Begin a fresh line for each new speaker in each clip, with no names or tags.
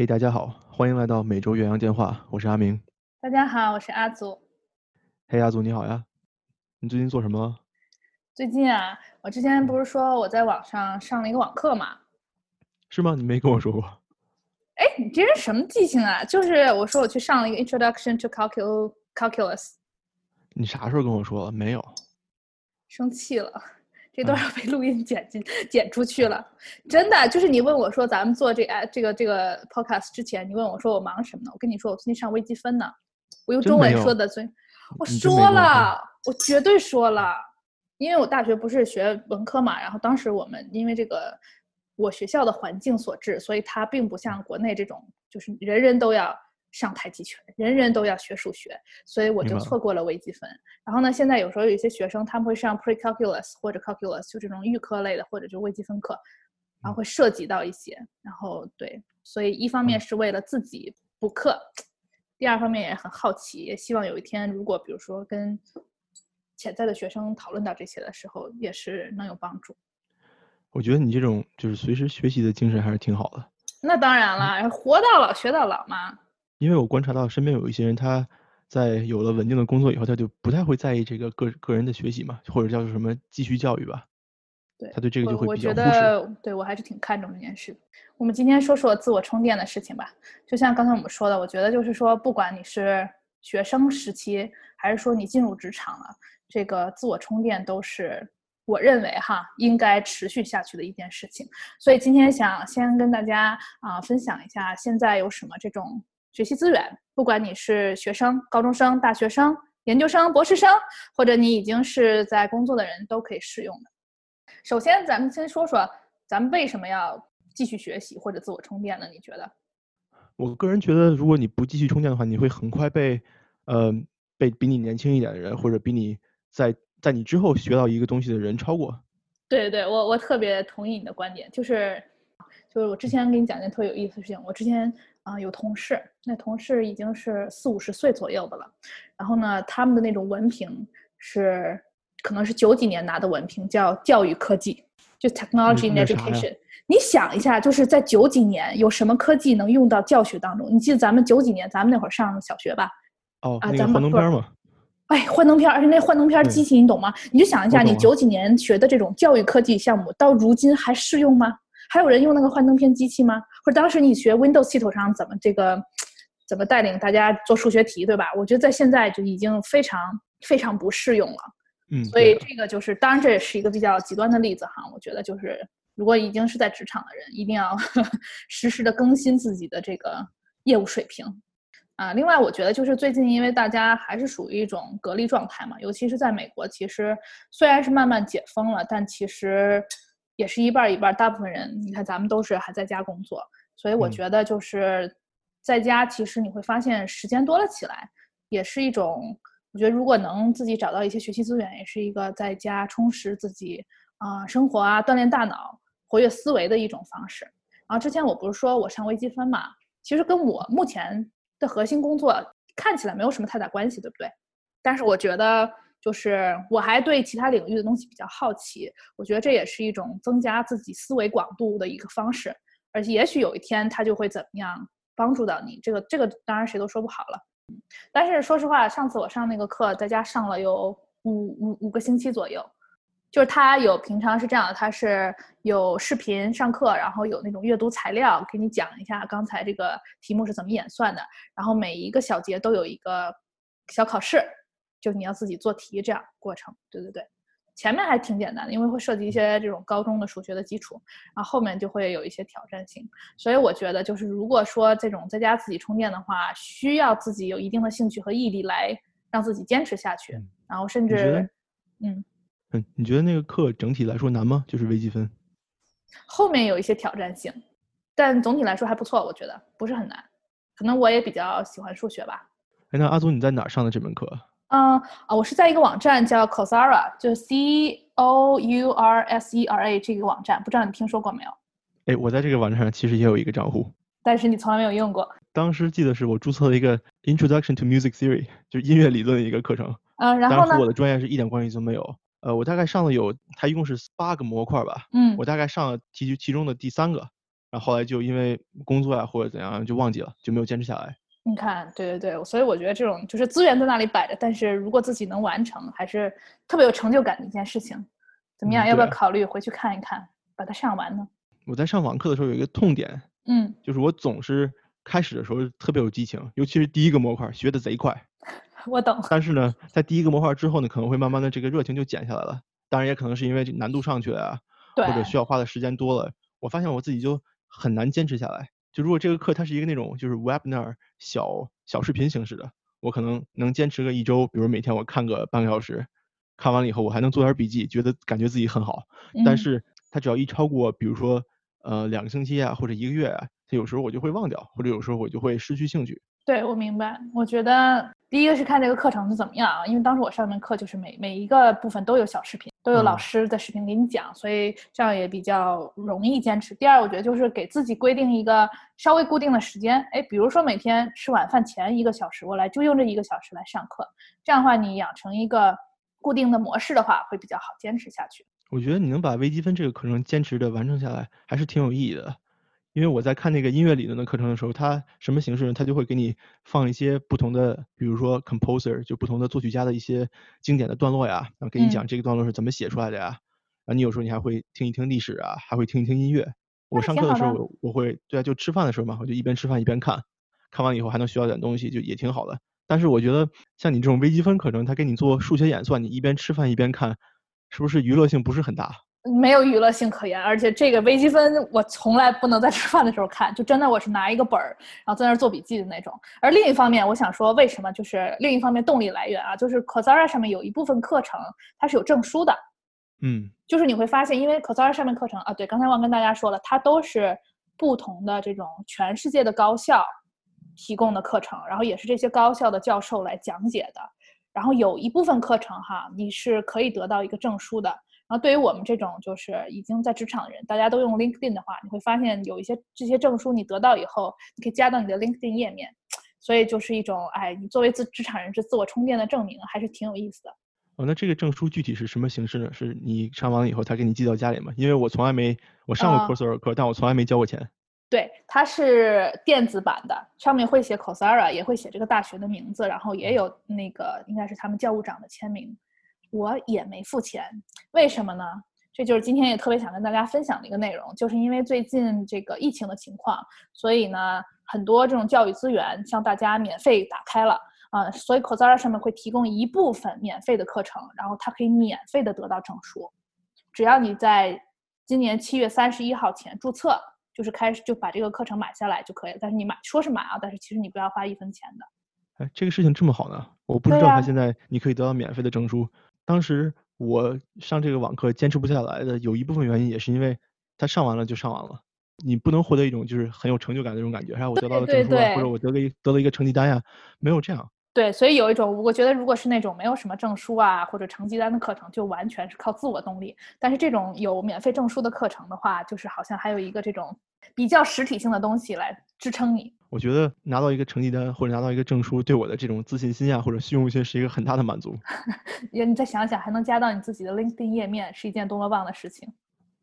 嘿，大家好，欢迎来到每周远洋电话，我是阿明。
大家好，我是阿祖。
嘿，阿祖你好呀，你最近做什么？
最近啊，我之前不是说我在网上上了一个网课嘛？
是吗？你没跟我说过。
哎，你这人什么记性啊？就是我说我去上了一个 Introduction to Calcul Calculus。
你啥时候跟我说了？没有。
生气了，这段要被录音剪进剪出去了。真的，就是你问我说咱们做这哎这个这个 Podcast 之前，你问我说我忙什么呢？我跟你说我最近上微积分呢。我用中文说的最，我说了，我绝对说了，因为我大学不是学文科嘛，然后当时我们因为这个我学校的环境所致，所以它并不像国内这种，就是人人都要上太极拳，人人都要学数学，所以我就错过了微积分。然后呢，现在有时候有一些学生他们会上 Pre-Calculus 或者 Calculus，就这种预科类的或者就微积分课，然后会涉及到一些，然后对，所以一方面是为了自己补课。第二方面也很好奇，也希望有一天，如果比如说跟潜在的学生讨论到这些的时候，也是能有帮助。
我觉得你这种就是随时学习的精神还是挺好的。
那当然了，活到老学到老嘛。
因为我观察到身边有一些人，他在有了稳定的工作以后，他就不太会在意这个个个人的学习嘛，或者叫做什么继续教育吧。
对，
他对这个就会
比较忽视。我觉得，对我还是挺看重这件事。我们今天说说自我充电的事情吧。就像刚才我们说的，我觉得就是说，不管你是学生时期，还是说你进入职场了，这个自我充电都是我认为哈应该持续下去的一件事情。所以今天想先跟大家啊分享一下，现在有什么这种学习资源，不管你是学生、高中生、大学生、研究生、博士生，或者你已经是在工作的人，都可以适用的。首先，咱们先说说，咱们为什么要继续学习或者自我充电呢？你觉得？
我个人觉得，如果你不继续充电的话，你会很快被，呃，被比你年轻一点的人，或者比你在在你之后学到一个东西的人超过。
对对对，我我特别同意你的观点，就是，就是我之前给你讲件特有意思的事情。我之前啊有同事，那同事已经是四五十岁左右的了，然后呢，他们的那种文凭是。可能是九几年拿的文凭，叫教育科技，就 technology and education。你想一下，就是在九几年有什么科技能用到教学当中？你记得咱们九几年，咱们那会儿上小学吧？
哦，啊，咱们幻灯片嘛。
哎，幻灯片，而且那幻灯片机器，你懂吗？你就想一下，你九几年学的这种教育科技项目，到如今还适用吗？还有人用那个幻灯片机器吗？或者当时你学 Windows 系统上怎么这个怎么带领大家做数学题，对吧？我觉得在现在就已经非常非常不适用了。
嗯，
所以这个就是，当然这也是一个比较极端的例子哈。我觉得就是，如果已经是在职场的人，一定要 实时的更新自己的这个业务水平啊。另外，我觉得就是最近因为大家还是属于一种隔离状态嘛，尤其是在美国，其实虽然是慢慢解封了，但其实也是一半一半。大部分人，你看咱们都是还在家工作，所以我觉得就是在家，其实你会发现时间多了起来，也是一种。我觉得如果能自己找到一些学习资源，也是一个在家充实自己啊生活啊锻炼大脑、活跃思维的一种方式。然后之前我不是说我上微积分嘛，其实跟我目前的核心工作看起来没有什么太大关系，对不对？但是我觉得就是我还对其他领域的东西比较好奇，我觉得这也是一种增加自己思维广度的一个方式，而且也许有一天它就会怎么样帮助到你。这个这个当然谁都说不好了。但是说实话，上次我上那个课，在家上了有五五五个星期左右，就是他有平常是这样的，他是有视频上课，然后有那种阅读材料给你讲一下刚才这个题目是怎么演算的，然后每一个小节都有一个小考试，就你要自己做题这样过程。对对对。前面还挺简单的，因为会涉及一些这种高中的数学的基础，然后后面就会有一些挑战性。所以我觉得，就是如果说这种在家自己充电的话，需要自己有一定的兴趣和毅力来让自己坚持下去。然后甚至，嗯
嗯，你觉得那个课整体来说难吗？就是微积分，
后面有一些挑战性，但总体来说还不错，我觉得不是很难。可能我也比较喜欢数学吧。
哎，那阿祖你在哪上的这门课？
嗯啊，我是在一个网站叫 Coursera，就 C O U R S E R A 这个网站，不知道你听说过没有？
哎，我在这个网站上其实也有一个账户，
但是你从来没有用过。
当时记得是我注册了一个 Introduction to Music Theory，就是音乐理论的一个课程。
嗯，然后呢？
当时我的专业是一点关系都没有。呃，我大概上了有，它一共是八个模块吧。
嗯。
我大概上了其其中的第三个，然后后来就因为工作呀或者怎样就忘记了，就没有坚持下来。
你看，对对对，所以我觉得这种就是资源在那里摆着，但是如果自己能完成，还是特别有成就感的一件事情。怎么样？
嗯
要不要考虑回去看一看，把它上完呢？
我在上网课的时候有一个痛点，
嗯，
就是我总是开始的时候特别有激情，尤其是第一个模块学的贼快，
我懂。
但是呢，在第一个模块之后呢，可能会慢慢的这个热情就减下来了。当然也可能是因为这难度上去了呀，
对
或者需要花的时间多了，我发现我自己就很难坚持下来。就如果这个课它是一个那种就是 webinar 小小视频形式的，我可能能坚持个一周，比如每天我看个半个小时，看完了以后我还能做点笔记，觉得感觉自己很好。但
嗯
是它只要一超过，比如说呃两个星期啊或者一个月啊，它有时候我就会忘掉，或者有时候我就会失去兴趣。
对，我明白。我觉得第一个是看这个课程是怎么样啊，因为当时我上那门课就是每每一个部分都有小视频，都有老
嗯
师的视频给你讲，所以这样也比较容易坚持。第二，我觉得就是给自己规定一个稍微固定的时间，哎，比如说每天吃晚饭前一个小时，我来就用这一个小时来上课，这样的话你养成一个固定的模式的话，会比较好坚持下去。
我觉得你能把微积分这个课程坚持的完成下来，还是挺有意义的。因为我在看那个音乐理论的课程的时候，它什么形式呢？它就会给你放一些不同的，比如说 composer，就不同的作曲家的一些经典的段落呀，然后给你
嗯
讲这个段落是怎么写出来的呀。然后你有时候你还会听一听历史啊，还会听一听音乐。我上课的时候，我我会对啊，就吃饭的时候嘛，我就一边吃饭一边看，看完了以后还能学到点东西，就也挺好的。但是我觉得像你这种微积分课程，它给你做数学演算，你一边吃饭一边看，是不是娱乐性不是很大？
没有娱乐性可言，而且这个微积分我从来不能在吃饭的时候看，就真的我是拿一个本儿，然后在那儿做笔记的那种。而另一方面，我想说，为什么就是另一方面动力来源啊，就是 Coursera 上面有一部分课程它是有证书的，
嗯
就是你会发现，因为 Coursera 上面课程啊，对，刚才忘跟大家说了，它都是不同的这种全世界的高校提供的课程，然后也是这些高校的教授来讲解的。然后有一部分课程哈，你是可以得到一个证书的。然后对于我们这种就是已经在职场的人，大家都用 LinkedIn 的话，你会发现有一些这些证书你得到以后，你可以加到你的 LinkedIn 页面，所以就是一种哎，你作为自职场人是自我充电的证明，还是挺有意思的。
哦，那这个证书具体是什么形式呢？是你上完了以后，他给你寄到家里吗？因为我从来没我上过
啊
Coursera 课，但我从来没交过钱。
对，它是电子版的，上面会写 Coursera，也会写这个大学的名字，然后也有那个应该是他们教务长的签名。我也没付钱，为什么呢？这就是今天也特别想跟大家分享的一个内容，就是因为最近这个疫情的情况，所以呢，很多这种教育资源向大家免费打开了啊、所以 Coursera 上面会提供一部分免费的课程，然后它可以免费的得到证书，只要你在今年七月三十一号前注册，就是开始就把这个课程买下来就可以了。但是你买说是买啊，但是其实你不要花一分钱的。
哎，这个事情这么好呢？我不知道他现在你可以得到免费的证书。当时我上这个网课坚持不下来的，有一部分原因也是因为他上完了就上完了，你不能获得一种就是很有成就感的那种感觉，哎，我得到了证书啊，或者我得了一得了一个成绩单呀，没有这样。
对，所以有一种，我觉得如果是那种没有什么证书啊或者成绩单的课程，就完全是靠自我动力。但是这种有免费证书的课程的话，就是好像还有一个这种比较实体性的东西来支撑你。
我觉得拿到一个成绩单或者拿到一个证书，对我的这种自信心啊或者虚荣心是一个很大的满足。
也你再想想，还能加到你自己的 LinkedIn 页面，是一件多么棒的事情。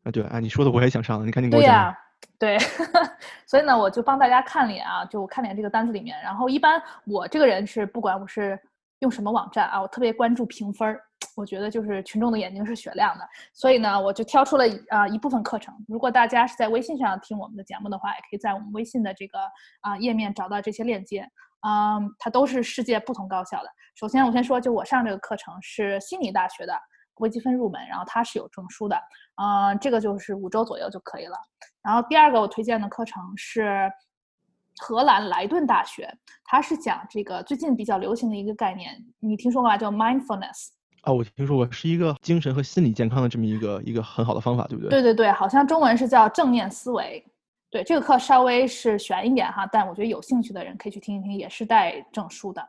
啊，对，哎，你说的我也想上，你赶紧给我
对呀。对，所以呢，我就帮大家看脸啊，就看脸这个单子里面。然后一般我这个人是不管我是用什么网站啊，我特别关注评分儿。我觉得就是群众的眼睛是雪亮的，所以呢，我就挑出了啊、一部分课程。如果大家是在微信上听我们的节目的话，也可以在我们微信的这个啊、页面找到这些链接。嗯，它都是世界不同高校的。首先，我先说，就我上这个课程是悉尼大学的微积分入门，然后它是有证书的。嗯，这个就是五周左右就可以了。然后第二个我推荐的课程是荷兰莱顿大学，它是讲这个最近比较流行的一个概念，你听说过吧？叫 mindfulness。
啊，我听说过，是一个精神和心理健康的这么一个一个很好的方法，对不对？
对对对，好像中文是叫正念思维。对，这个课稍微是悬一点哈，但我觉得有兴趣的人可以去听一听，也是带证书的。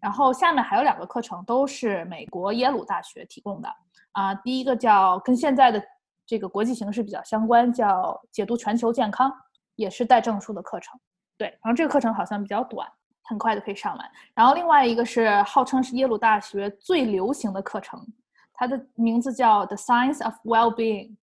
然后下面还有两个课程，都是美国耶鲁大学提供的啊、第一个叫跟现在的这个国际形势比较相关，叫解读全球健康，也是带证书的课程。对，然后这个课程好像比较短，很快就可以上完。然后另外一个是号称是耶鲁大学最流行的课程，它的名字叫 The Science of Well-being。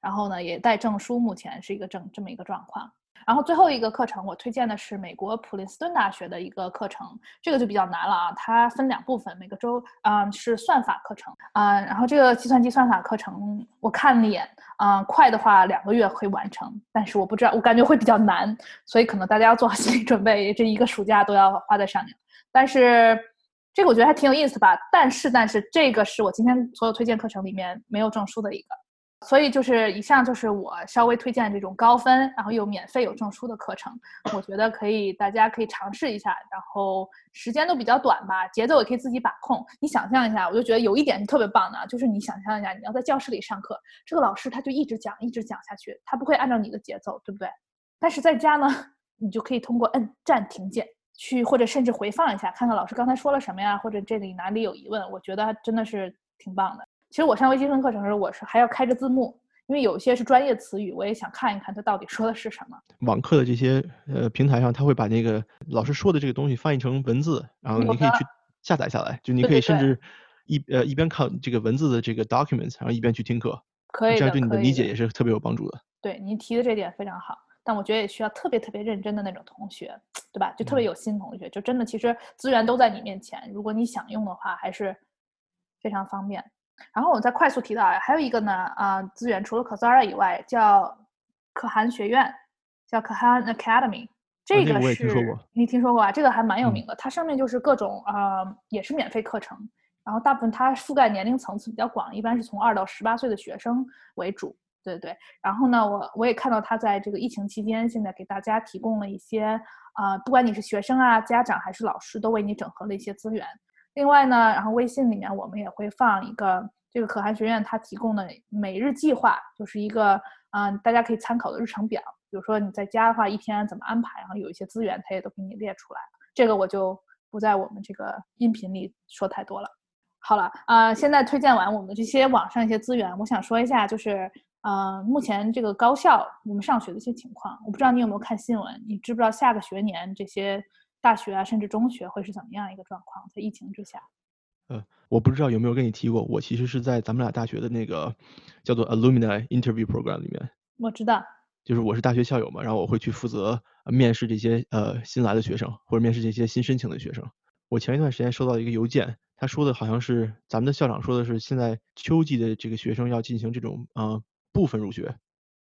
然后呢也带证书，目前是一个这这么一个状况。然后最后一个课程，我推荐的是美国普林斯顿大学的一个课程，这个就比较难了啊。它分两部分，每个周啊是算法课程啊。然后这个计算机算法课程，我看了一眼啊，快的话两个月可以完成，但是我不知道，我感觉会比较难，所以可能大家要做好心理准备，这一个暑假都要花在上面。但是这个我觉得还挺有意思吧。但是但是这个是我今天所有推荐课程里面没有证书的一个。所以就是以上就是我稍微推荐这种高分，然后又免费有证书的课程，我觉得可以，大家可以尝试一下。然后时间都比较短吧，节奏也可以自己把控。你想象一下，我就觉得有一点是特别棒的，就是你想象一下，你要在教室里上课，这个老师他就一直讲，一直讲下去，他不会按照你的节奏，对不对？但是在家呢，你就可以通过摁暂停键去，或者甚至回放一下，看看老师刚才说了什么呀，或者这里哪里有疑问，我觉得真的是挺棒的。其实我上微积分课程时，我是还要开着字幕，因为有些是专业词语，我也想看一看它到底说的是什么。
网课的这些呃平台上，他会把那个老师说的这个东西翻译成文字，然后你可以去下载下来，就你可以甚至一呃一边看这个文字的这个 documents，然后一边去听课，
可以
这样对你的理解也是特别有帮助的。
对您提的这点非常好，但我觉得也需要特别特别认真的那种同学，对吧？就特别有心同学，就真的其实资源都在你面前，如果你想用的话，还是非常方便。然后我再快速提到，还有一个呢，啊，资源除了 Coursera 以外，叫可汗学院，叫可汗 Academy，这个是你听说过啊？这个还蛮有名的，它上面就是各种啊，也是免费课程，然后大部分它覆盖年龄层次比较广，一般是从二到十八岁的学生为主，对对对。然后呢，我我也看到它在这个疫情期间，现在给大家提供了一些啊，不管你是学生啊、家长还是老师，都为你整合了一些资源。另外呢，然后微信里面我们也会放一个这个可汗学院它提供的每日计划，就是一个嗯大家可以参考的日程表。比如说你在家的话，一天怎么安排，然后有一些资源它也都给你列出来。这个我就不在我们这个音频里说太多了。好了啊，现在推荐完我们这些网上一些资源，我想说一下，就是呃目前这个高校我们上学的一些情况。我不知道你有没有看新闻，你知不知道下个学年这些？大学啊，甚至中学会是怎么样一个状况？在疫情之下，
呃，我不知道有没有跟你提过，我其实是在咱们俩大学的那个叫做 Alumni Interview Program 里面。
我知道，
就是我是大学校友嘛，然后我会去负责面试这些呃新来的学生，或者面试这些新申请的学生。我前一段时间收到一个邮件，他说的好像是咱们的校长说的是，现在秋季的这个学生要进行这种呃部分入学。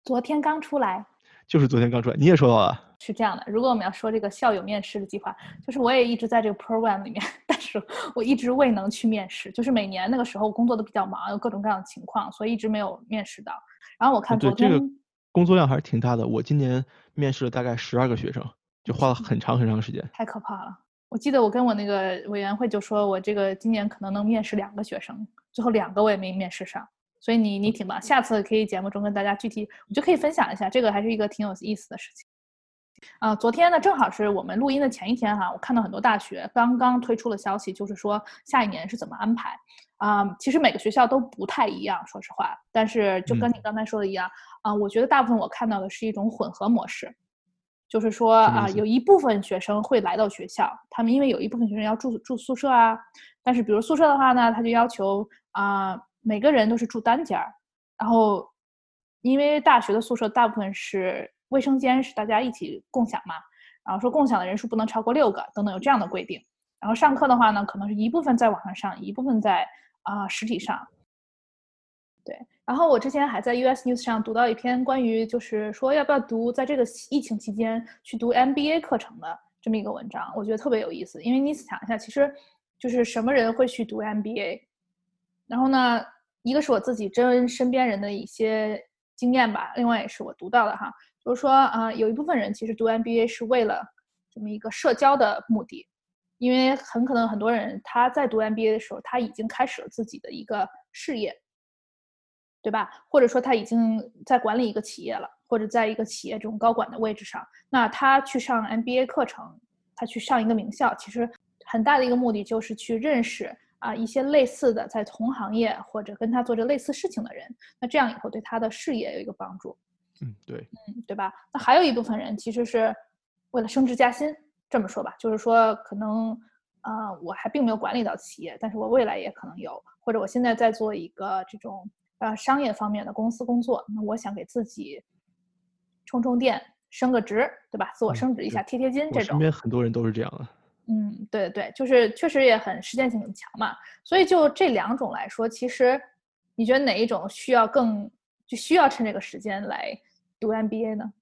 昨天刚出来。
就是昨天刚出来，你也收到了。
是这样的，如果我们要说这个校友面试的计划，就是我也一直在这个 program 里面，但是我一直未能去面试。就是每年那个时候工作都比较忙，有各种各样的情况，所以一直没有面试到。然后我看昨
天，这个工作量还是挺大的。我今年面试了大概十二个学生，就花了很长很长时间。
太可怕了！我记得我跟我那个委员会就说，我这个今年可能能面试两个学生，最后两个我也没面试上。所以你你挺棒，下次可以节目中跟大家具体，我就可以分享一下，这个还是一个挺有意思的事情。啊，昨天呢正好是我们录音的前一天哈，我看到很多大学刚刚推出了消息，就是说下一年是怎么安排。啊，其实每个学校都不太一样，说实话，但是就跟你刚才说的一样，啊，我觉得大部分我看到的是一种混合模式，就是说啊，有一部分学生会来到学校，他们因为有一部分学生要住住宿舍啊，但是比如宿舍的话呢，他就要求啊。每个人都是住单间儿，然后因为大学的宿舍大部分是卫生间是大家一起共享嘛，然后说共享的人数不能超过六个等等有这样的规定。然后上课的话呢，可能是一部分在网上上，一部分在啊实体上。对，然后我之前还在 US News 上读到一篇关于就是说要不要读在这个疫情期间去读 MBA 课程的这么一个文章，我觉得特别有意思，因为你想一下，其实就是什么人会去读 MBA？然后呢，一个是我自己真身边人的一些经验吧，另外也是我读到的哈，就是说啊，有一部分人其实读 MBA 是为了这么一个社交的目的，因为很可能很多人他在读 MBA 的时候，他已经开始了自己的一个事业，对吧？或者说他已经在管理一个企业了，或者在一个企业这种高管的位置上，那他去上 MBA 课程，他去上一个名校，其实很大的一个目的就是去认识。啊，一些类似的在同行业或者跟他做着类似事情的人，那这样以后对他的事业有一个帮助。
嗯，对，
嗯，对吧？那还有一部分人其实是为了升职加薪，这么说吧，就是说可能啊，我还并没有管理到企业，但是我未来也可能有，或者我现在在做一个这种呃商业方面的公司工作，那我想给自己充充电、升个职，对吧？自我
嗯
升职一下、贴贴
金
这种。
边很多人都是这样的。
嗯，对对，就是确实也很实践性很强嘛。所以就这两种来说，其实你觉得哪一种需要更就需要趁这个时间来读 MBA 呢？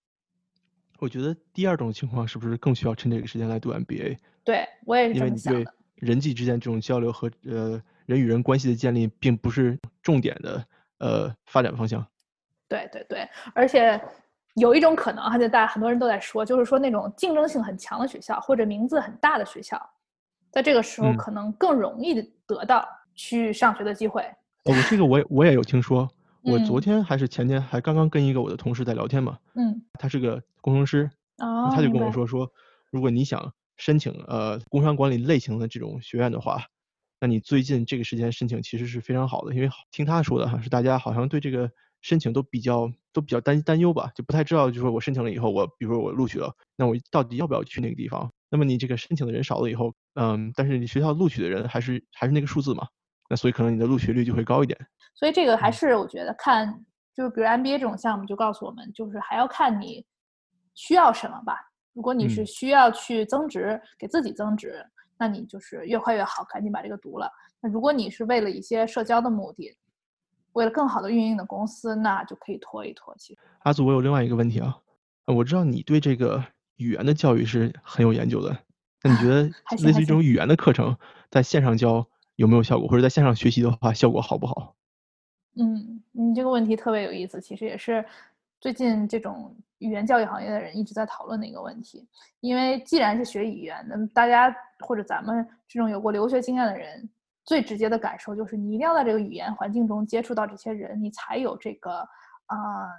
我觉得第二种情况是不是更需要趁这个时间来读 MBA？
对我也是这
因为你对
么想的。
人际之间这种交流和呃人与人关系的建立，并不是重点的呃发展方向。
对对对，而且有一种可能哈，就大家很多人都在说，就是说那种竞争性很强的学校或者名字很大的学校，在这个时候
嗯。
可能更容易地得到去上学的机会。
哦，我这个我也我也有听说，我昨
嗯。
天还是前天还刚刚跟一个我的同事在聊天嘛，
嗯，
他是个工程师，
哦，
他就，跟我说说，如果你想申请呃工商管理类型的这种学院的话，那你最近这个时间申请其实是非常好的，因为好听他说的哈，是大家好像对这个申请都比较都比较担担忧吧，就不太知道，就说我申请了以后，我比如说我录取了，那我到底要不要去那个地方？那么你这个申请的人少了以后，嗯，但是你学校录取的人还是还是那个数字嘛，那所以可能你的录取率就会高一点。
所以这个还
嗯
是我觉得看，就是比如 MBA 这种项目就告诉我们，就是还要看你需要什么吧。如果你是
嗯
需要去增值，给自己增值，那你就是越快越好，赶紧把这个读了。那如果你是为了一些社交的目的，为了更好的运营你的公司，那就可以拖一拖。其实，
阿祖，我有另外一个问题啊，呃我知道你对这个语言的教育是很有研究的，那你觉 得类似于这种语言的课程，在线上教有没有效果，或者在线上学习的话，效果好不好？
嗯，你这个问题特别有意思，其实也是最近这种语言教育行业的人一直在讨论的一个问题。因为既然是学语言，那么大家或者咱们这种有过留学经验的人，最直接的感受就是你一定要在这个语言环境中接触到这些人，你才有这个啊、呃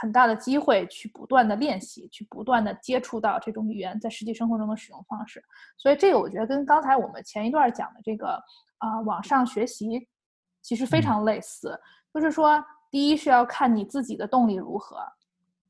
很大的机会去不断的练习，去不断的接触到这种语言在实际生活中的使用方式。所以这个我觉得跟刚才我们前一段讲的这个啊、网上学习其实非
嗯
常类似，就是说第一是要看你自己的动力如何，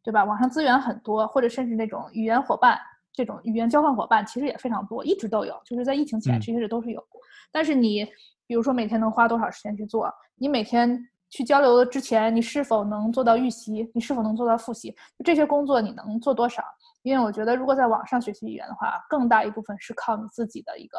对吧？网上资源很多，或者甚至那种语言伙伴。这种语言交换伙伴其实也非常多，一直都有，就是在疫情前
嗯
其实都是有。但是你比如说每天能花多少时间去做？你每天去交流之前，你是否能做到预习？你是否能做到复习？这些工作你能做多少？因为我觉得，如果在网上学习语言的话，更大一部分是靠你自己的一个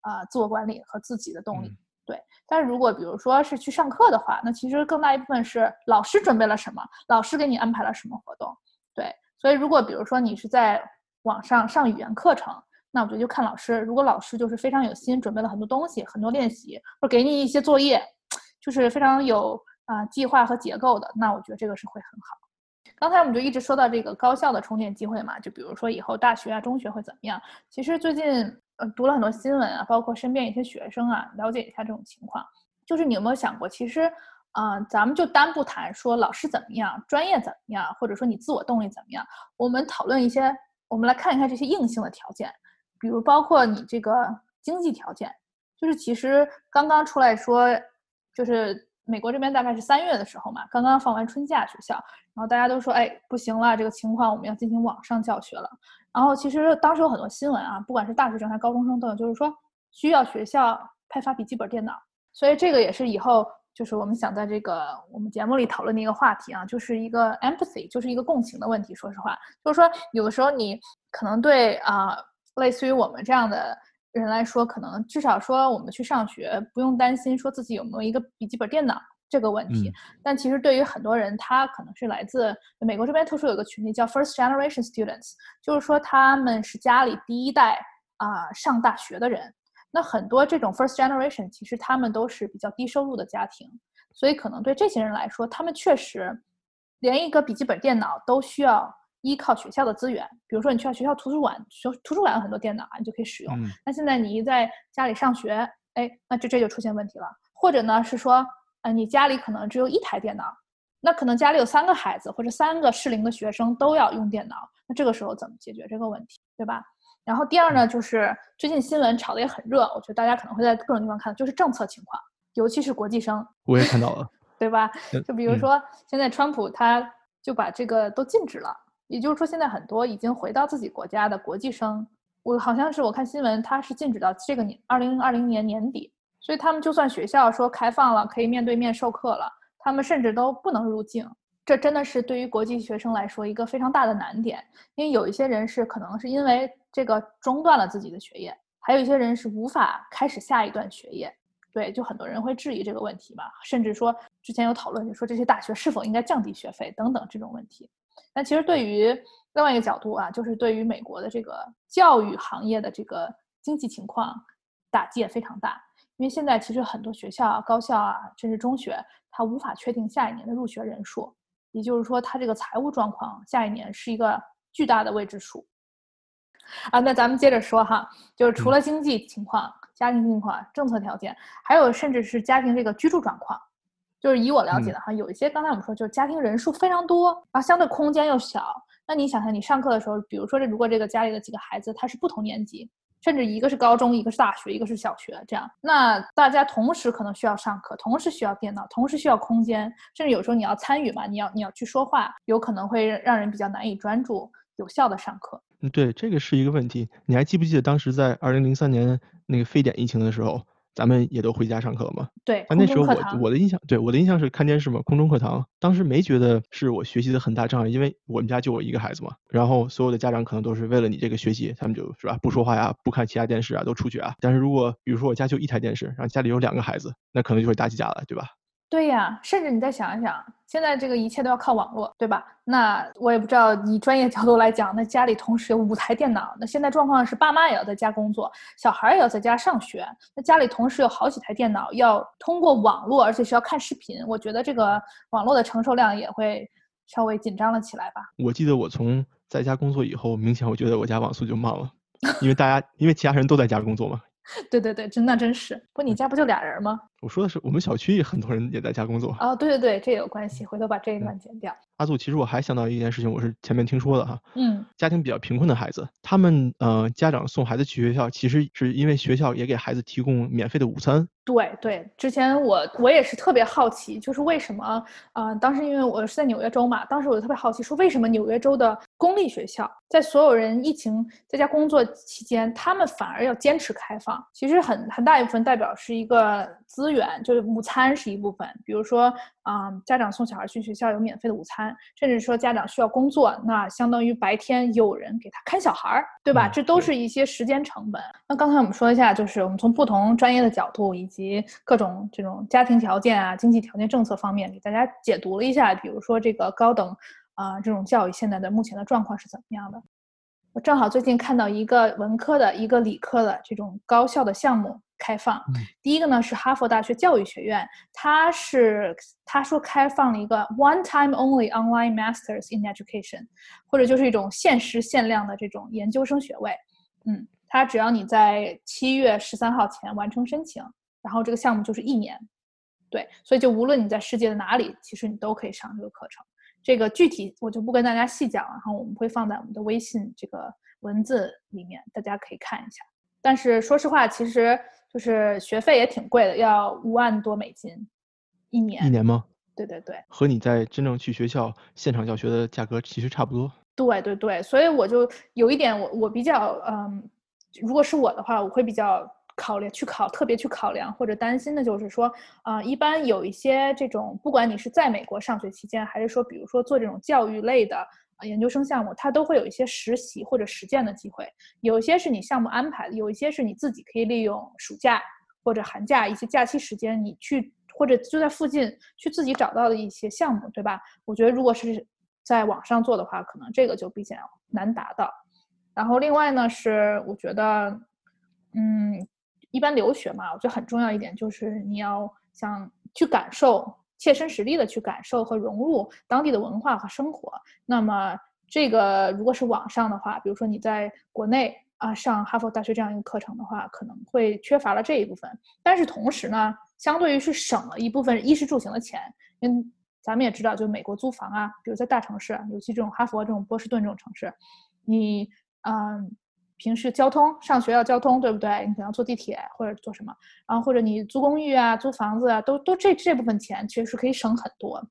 啊、呃自我管理和自己的动力。
嗯
对，但是如果比如说是去上课的话，那其实更大一部分是老师准备了什么，老师给你安排了什么活动。对，所以如果比如说你是在网上上语言课程，那我觉得就看老师。如果老师就是非常有心，准备了很多东西、很多练习，或者给你一些作业，就是非常有啊、计划和结构的，那我觉得这个是会很好。刚才我们就一直说到这个高校的充电机会嘛，就比如说以后大学啊、中学会怎么样？其实最近呃读了很多新闻啊，包括身边一些学生啊，了解一下这种情况。就是你有没有想过，其实啊、咱们就单不谈说老师怎么样、专业怎么样，或者说你自我动力怎么样，我们讨论一些，我们来看一看这些硬性的条件，比如包括你这个经济条件，就是其实刚刚出来说，就是美国这边大概是三月的时候嘛，刚刚放完春假，学校，然后大家都说，哎，不行了，这个情况我们要进行网上教学了。然后其实当时有很多新闻啊，不管是大学生还是高中生都有，就是说需要学校派发笔记本电脑，所以这个也是以后就是我们想在这个我们节目里讨论的一个话题啊，就是一个 empathy，就是一个共情的问题。说实话，就是说有的时候你可能对啊、类似于我们这样的人来说，可能至少说我们去上学不用担心说自己有没有一个笔记本电脑这个问题。
嗯
但其实对于很多人，他可能是来自美国这边特殊有个群体叫 First Generation Students，就是说他们是家里第一代啊、上大学的人。那很多这种 First Generation 其实他们都是比较低收入的家庭，所以可能对这些人来说，他们确实连一个笔记本电脑都需要依靠学校的资源。比如说你去到学校图书馆，学图书馆有很多电脑啊，你就可以使用。
嗯
那现在你一在家里上学，哎，那这这就出现问题了。或者呢是说，呃，你家里可能只有一台电脑，那可能家里有三个孩子或者三个适龄的学生都要用电脑，那这个时候怎么解决这个问题，对吧？然后第二呢，就是最近新闻炒得也很热，我觉得大家可能会在各种地方看到，就是政策情况，尤其是国际生，
我也看到了。
对吧
呃？
就比如
嗯
说，现在川普他就把这个都禁止了，也就是说，现在很多已经回到自己国家的国际生，我好像是我看新闻，他是禁止到这个年二零二零年年底，所以他们就算学校说开放了，可以面对面授课了，他们甚至都不能入境。这真的是对于国际学生来说一个非常大的难点，因为有一些人是可能是因为这个中断了自己的学业，还有一些人是无法开始下一段学业。对，就很多人会质疑这个问题嘛，甚至说之前有讨论，就说这些大学是否应该降低学费等等这种问题。那其实对于另外一个角度啊，就是对于美国的这个教育行业的这个经济情况打击也非常大，因为现在其实很多学校啊、高校啊，甚至中学，它无法确定下一年的入学人数。也就是说，他这个财务状况下一年是一个巨大的未知数啊。那咱们接着说哈，就是除了经济情况、家庭情况、政策条件，还有甚至是家庭这个居住状况。就是以我了解的哈，有一些刚才我们说，就是家庭人数非常多啊，相对空间又小。那你想想，你上课的时候，比如说这如果这个家里的几个孩子他是不同年级。甚至一个是高中，一个是大学，一个是小学，这样，那大家同时可能需要上课，同时需要电脑，同时需要空间，甚至有时候你要参与嘛，你要你要去说话，有可能会让人比较难以专注，有效的上课。
嗯，对，这个是一个问题。你还记不记得当时在二零零三年那个非典疫情的时候？咱们也都回家上课了吗？
对，
啊，那时候我我的印象，对我的印象是看电视嘛，空中课堂。当时没觉得是我学习的很大障碍，因为我们家就我一个孩子嘛。然后所有的家长可能都是为了你这个学习，他们就是吧，不说话呀，不看其他电视啊，都出去啊。但是如果比如说我家就一台电视，然后家里有两个孩子，那可能就会打起架来，对吧？
对呀，甚至你再想一想，现在这个一切都要靠网络，对吧？那我也不知道，以专业角度来讲，那家里同时有五台电脑，那现在状况是爸妈也要在家工作，小孩也要在家上学，那家里同时有好几台电脑，要通过网络，而且是要看视频，我觉得这个网络的承受量也会稍微紧张了起来吧。
我记得我从在家工作以后，明显我觉得我家网速就慢了，因为大家因为其他人都在家工作嘛。
对对对，真那真是。不，你家不就俩人吗？
我说的是我们小区很多人也在家工作。
哦，对对对，这有关系。回头把这一段剪掉。
阿祖，其实我还想到一件事情，我是前面听说的哈。
嗯。
家庭比较贫困的孩子，他们呃家长送孩子去学校，其实是因为学校也给孩子提供免费的午餐。
对对，之前我我也是特别好奇，就是为什么啊？当时因为我是在纽约州嘛，当时我就特别好奇，说为什么纽约州的公立学校在所有人疫情在家工作期间，他们反而要坚持开放？其实很很大一部分代表是一个资源，就是午餐是一部分，比如说。啊，家长送小孩去学校有免费的午餐，甚至说家长需要工作，那相当于白天有人给他看小孩儿，对吧？这都是一些时间成本。那刚才我们说一下，就是我们从不同专业的角度以及各种这种家庭条件啊、经济条件、政策方面给大家解读了一下，比如说这个高等啊这种教育现在的目前的状况是怎么样的。我正好最近看到一个文科的一个理科的这种高校的项目。开放，第一个呢是哈佛大学教育学院，它是他说开放了一个 one time only online masters in education，或者就是一种限时限量的这种研究生学位。嗯，它只要你在七月十三号前完成申请，然后这个项目就是一年。对，所以就无论你在世界的哪里，其实你都可以上这个课程。这个具体我就不跟大家细讲了，然后我们会放在我们的微信这个文字里面，大家可以看一下。但是说实话，其实。就是学费也挺贵的，要五万多美金一年。
一年吗？
对对对，
和你在真正去学校现场教学的价格其实差不多。
对对对，所以我就有一点，我我比较嗯，如果是我的话，我会比较考虑去考，特别去考量或者担心的就是说，啊，一般有一些这种，不管你是在美国上学期间，还是说比如说做这种教育类的。啊，研究生项目它都会有一些实习或者实践的机会，有一些是你项目安排的，有一些是你自己可以利用暑假或者寒假一些假期时间，你去或者就在附近去自己找到的一些项目，对吧？我觉得如果是在网上做的话，可能这个就比较难达到。然后另外呢，是我觉得，嗯，一般留学嘛，我觉得很重要一点就是你要想去感受。切身实力的去感受和融入当地的文化和生活。那么，这个如果是网上的话，比如说你在国内啊上哈佛大学这样一个课程的话，可能会缺乏了这一部分。但是同时呢，相对于是省了一部分衣食住行的钱。因为咱们也知道，就美国租房啊，比如在大城市，尤其这种哈佛这种波士顿这种城市，你嗯。平时交通上学要交通，对不对？你可能坐地铁或者坐什么，然后或者你租公寓啊、租房子啊，都都这这部分钱其实是可以省很多，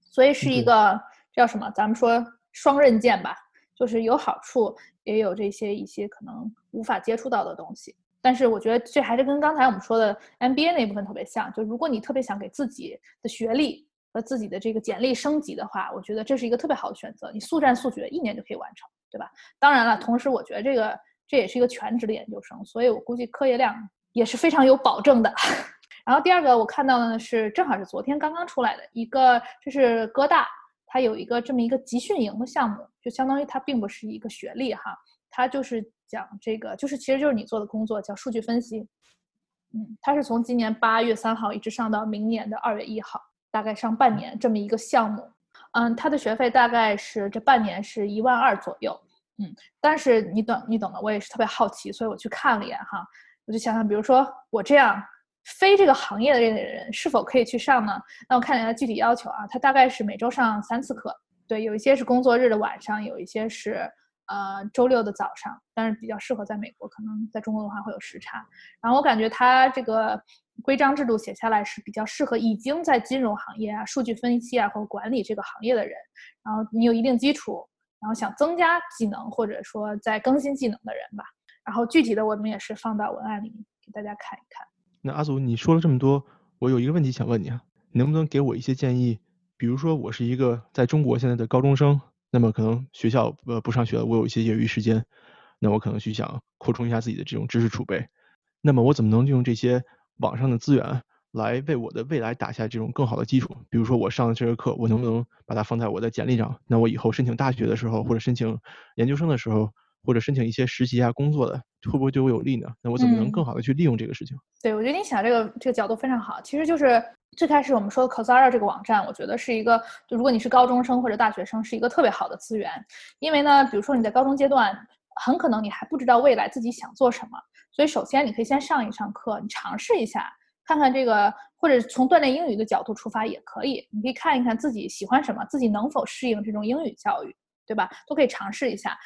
所以是一个叫什么？咱们说双刃剑吧，就是有好处，也有这些一些可能无法接触到的东西。但是我觉得这还是跟刚才我们说的 MBA 那部分特别像，就如果你特别想给自己的学历和自己的这个简历升级的话，我觉得这是一个特别好的选择。你速战速决，一年就可以完成，对吧？当然了，同时我觉得这个这也是一个全职的研究生，所以我估计课业量也是非常有保证的。然后第二个我看到的呢是，正好是昨天刚刚出来的一个，这是哥大，它有一个这么一个集训营的项目，就相当于它并不是一个学历哈，它就是讲这个，就是其实就是你做的工作叫数据分析。嗯，它是从今年八月三号一直上到明年的二月一号，大概上半年这么一个项目。嗯，他的学费大概是这半年是一万二左右。嗯，但是你懂你懂的，我也是特别好奇，所以我去看了一眼哈，我就想想，比如说我这样非这个行业的这类人是否可以去上呢？那我看了一下具体要求啊，它大概是每周上三次课，对，有一些是工作日的晚上，有一些是。呃，周六的早上，但是比较适合在美国，可能在中国的话会有时差。然后我感觉他这个规章制度写下来是比较适合已经在金融行业啊、数据分析啊或管理这个行业的人。然后你有一定基础，然后想增加技能或者说在更新技能的人吧。然后具体的我们也是放到文案里面给大家看一看。
那阿祖，你说了这么多，我有一个问题想问你啊，能不能给我一些建议？比如说我是一个在中国现在的高中生。那么可能学校呃不上学了，我有一些业余时间，那我可能去想扩充一下自己的这种知识储备。那么我怎么能用这些网上的资源来为我的未来打下这种更好的基础？比如说我上的这个课，我能不能把它放在我的简历上？那我以后申请大学的时候，或者申请研究生的时候，或者申请一些实习啊工作的，会不会对我有利呢？那我怎么能更好的去利用这个事情？
对，我觉得你想这个这个角度非常好，其实就是。最开始我们说的 Coursera 这个网站，我觉得是一个，就如果你是高中生或者大学生，是一个特别好的资源。因为呢，比如说你在高中阶段，很可能你还不知道未来自己想做什么，所以首先你可以先上一上课，你尝试一下，看看这个，或者从锻炼英语的角度出发也可以，你可以看一看自己喜欢什么，自己能否适应这种英语教育，对吧？都可以尝试一下。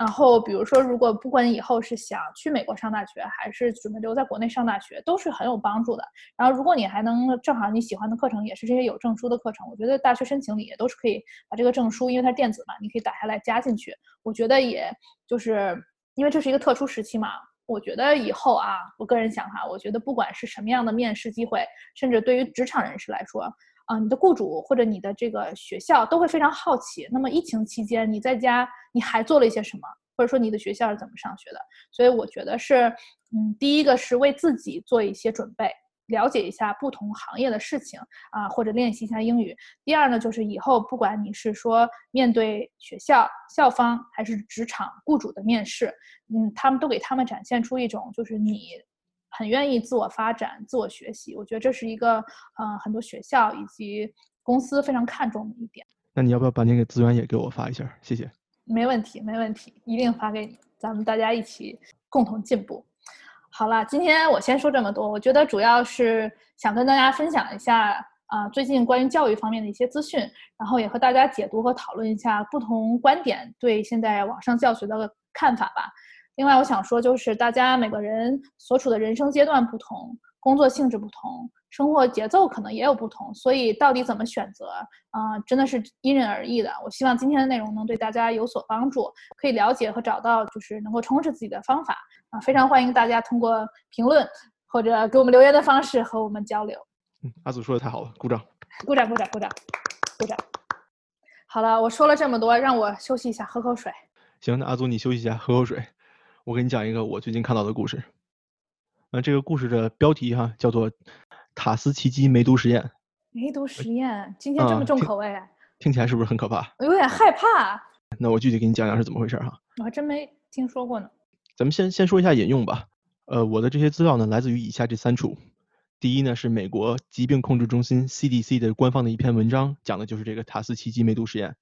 然后，比如说，如果不管你以后是想去美国上大学，还是准备留在国内上大学，都是很有帮助的。然后，如果你还能正好你喜欢的课程也是这些有证书的课程，我觉得大学申请里也都是可以把这个证书，因为它电子嘛，你可以打下来加进去。我觉得也就是因为这是一个特殊时期嘛，我觉得以后啊，我个人想哈，我觉得不管是什么样的面试机会，甚至对于职场人士来说。啊，你的雇主或者你的这个学校都会非常好奇。那么疫情期间你在家你还做了一些什么？或者说你的学校是怎么上学的？所以我觉得是，嗯，第一个是为自己做一些准备，了解一下不同行业的事情啊，或者练习一下英语。第二呢，就是以后不管你是说面对学校校方还是职场雇主的面试，嗯，他们都给他们展现出一种就是你。很愿意自我发展、自我学习，我觉得这是一个呃很多学校以及公司非常看重的一点。
那你要不要把那个资源也给我发一下？谢谢。
没问题，没问题，一定发给你，咱们大家一起共同进步。好了，今天我先说这么多，我觉得主要是想跟大家分享一下啊最近关于教育方面的一些资讯，然后也和大家解读和讨论一下不同观点对现在网上教学的看法吧。另外，我想说，就是大家每个人所处的人生阶段不同，工作性质不同，生活节奏可能也有不同，所以到底怎么选择啊，真的是因人而异的。我希望今天的内容能对大家有所帮助，可以了解和找到就是能够充实自己的方法啊。非常欢迎大家通过评论或者给我们留言的方式和我们交流。
嗯，阿祖说的太好了，鼓掌，
鼓掌，鼓掌，鼓掌，鼓掌。好了，我说了这么多，让我休息一下，喝口水。
行，那阿祖你休息一下，喝口水。我给你讲一个我最近看到的故事。那这个故事的标题哈叫做“塔斯奇基梅毒实验”。
梅毒实验，今天这么重口味，
听起来是不是很可怕？
我有点害怕。
那我具体给你讲讲是怎么回事哈。
我还真没听说过呢。
咱们先先说一下引用吧。呃，我的这些资料呢来自于以下这三处。第一呢是美国疾病控制中心 CDC 的官方的一篇文章，讲的就是这个塔斯奇基梅毒实验。